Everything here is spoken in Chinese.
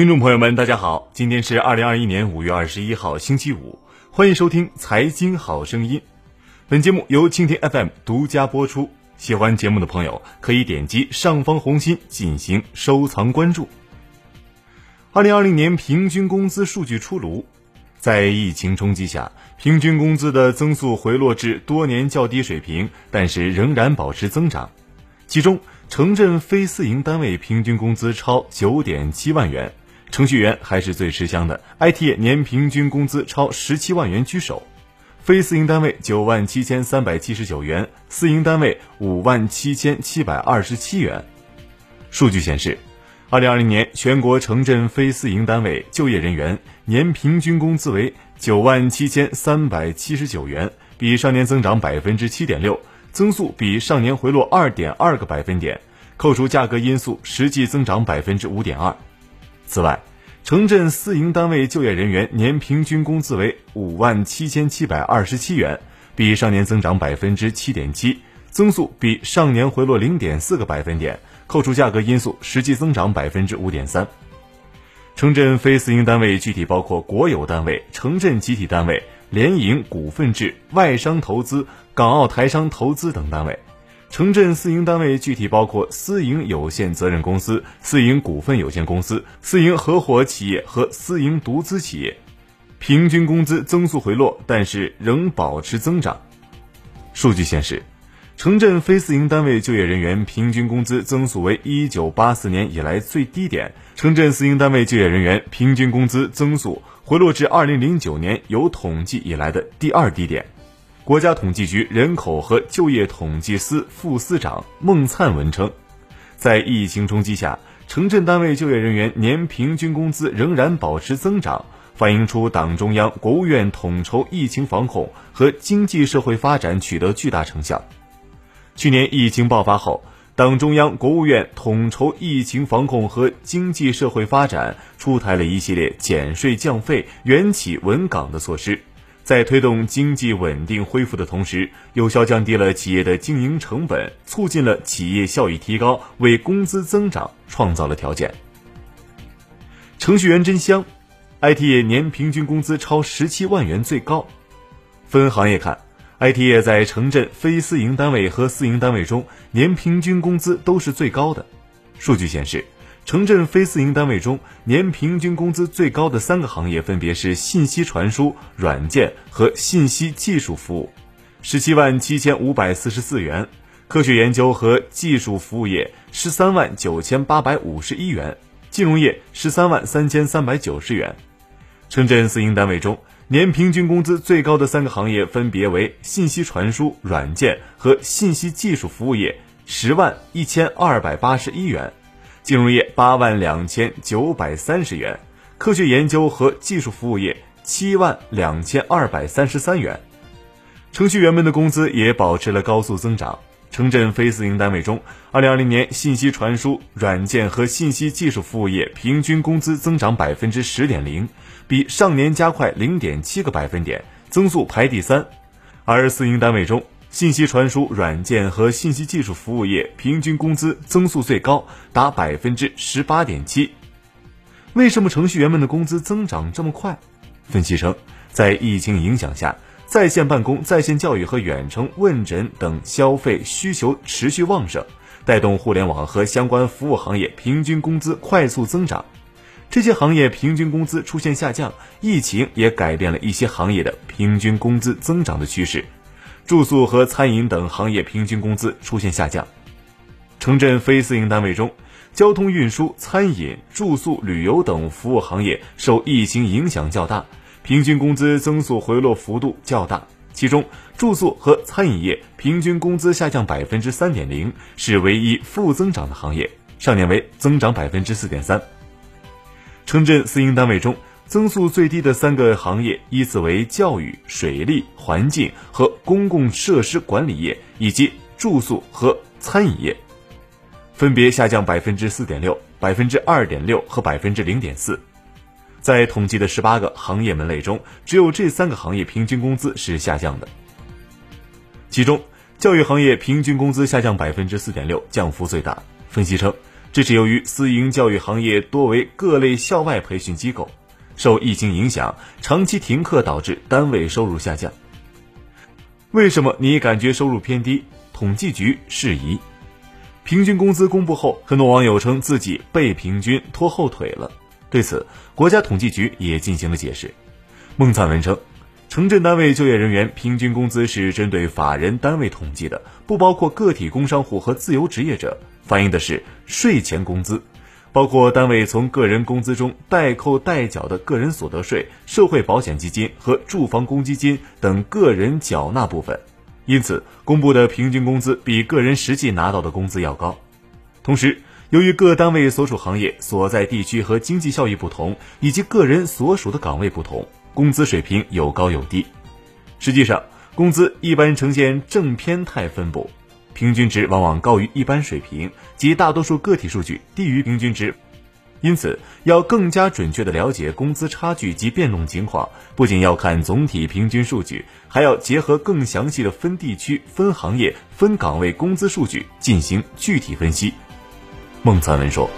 听众朋友们，大家好，今天是二零二一年五月二十一号，星期五，欢迎收听《财经好声音》。本节目由蜻蜓 FM 独家播出。喜欢节目的朋友可以点击上方红心进行收藏关注。二零二零年平均工资数据出炉，在疫情冲击下，平均工资的增速回落至多年较低水平，但是仍然保持增长。其中，城镇非私营单位平均工资超九点七万元。程序员还是最吃香的，IT 业年平均工资超十七万元居首，非私营单位九万七千三百七十九元，私营单位五万七千七百二十七元。数据显示，二零二零年全国城镇非私营单位就业人员年平均工资为九万七千三百七十九元，比上年增长百分之七点六，增速比上年回落二点二个百分点，扣除价格因素，实际增长百分之五点二。此外，城镇私营单位就业人员年平均工资为五万七千七百二十七元，比上年增长百分之七点七，增速比上年回落零点四个百分点，扣除价格因素，实际增长百分之五点三。城镇非私营单位具体包括国有单位、城镇集体单位、联营股份制、外商投资、港澳台商投资等单位。城镇私营单位具体包括私营有限责任公司、私营股份有限公司、私营合伙企业和私营独资企业，平均工资增速回落，但是仍保持增长。数据显示，城镇非私营单位就业人员平均工资增速为一九八四年以来最低点，城镇私营单位就业人员平均工资增速回落至二零零九年有统计以来的第二低点。国家统计局人口和就业统计司副司长孟灿文称，在疫情冲击下，城镇单位就业人员年平均工资仍然保持增长，反映出党中央、国务院统筹疫情防控和经济社会发展取得巨大成效。去年疫情爆发后，党中央、国务院统筹疫情防控和经济社会发展，出台了一系列减税降费、援企稳岗的措施。在推动经济稳定恢复的同时，有效降低了企业的经营成本，促进了企业效益提高，为工资增长创造了条件。程序员真香，IT 业年平均工资超十七万元最高。分行业看，IT 业在城镇非私营单位和私营单位中年平均工资都是最高的。数据显示。城镇非私营单位中，年平均工资最高的三个行业分别是信息传输、软件和信息技术服务，十七万七千五百四十四元；科学研究和技术服务业十三万九千八百五十一元；金融业十三万三千三百九十元。城镇私营单位中，年平均工资最高的三个行业分别为信息传输、软件和信息技术服务业，十万一千二百八十一元。金融业八万两千九百三十元，科学研究和技术服务业七万两千二百三十三元，程序员们的工资也保持了高速增长。城镇非私营单位中，二零二零年信息传输、软件和信息技术服务业平均工资增长百分之十点零，比上年加快零点七个百分点，增速排第三。而私营单位中，信息传输、软件和信息技术服务业平均工资增速最高，达百分之十八点七。为什么程序员们的工资增长这么快？分析称，在疫情影响下，在线办公、在线教育和远程问诊等消费需求持续旺盛，带动互联网和相关服务行业平均工资快速增长。这些行业平均工资出现下降，疫情也改变了一些行业的平均工资增长的趋势。住宿和餐饮等行业平均工资出现下降，城镇非私营单位中，交通运输、餐饮、住宿、旅游等服务行业受疫情影响较大，平均工资增速回落幅度较大。其中，住宿和餐饮业平均工资下降百分之三点零，是唯一负增长的行业，上年为增长百分之四点三。城镇私营单位中。增速最低的三个行业依次为教育、水利、环境和公共设施管理业以及住宿和餐饮业，分别下降百分之四点六、百分之二点六和百分之零点四。在统计的十八个行业门类中，只有这三个行业平均工资是下降的。其中，教育行业平均工资下降百分之四点六，降幅最大。分析称。这是由于私营教育行业多为各类校外培训机构，受疫情影响，长期停课导致单位收入下降。为什么你感觉收入偏低？统计局释疑。平均工资公布后，很多网友称自己被平均拖后腿了。对此，国家统计局也进行了解释。孟灿文称，城镇单位就业人员平均工资是针对法人单位统计的，不包括个体工商户和自由职业者，反映的是税前工资，包括单位从个人工资中代扣代缴的个人所得税、社会保险基金和住房公积金等个人缴纳部分。因此，公布的平均工资比个人实际拿到的工资要高。同时，由于各单位所属行业所在地区和经济效益不同，以及个人所属的岗位不同，工资水平有高有低。实际上，工资一般呈现正偏态分布，平均值往往高于一般水平，即大多数个体数据低于平均值。因此，要更加准确地了解工资差距及变动情况，不仅要看总体平均数据，还要结合更详细的分地区、分行业、分岗位工资数据进行具体分析。孟灿文说。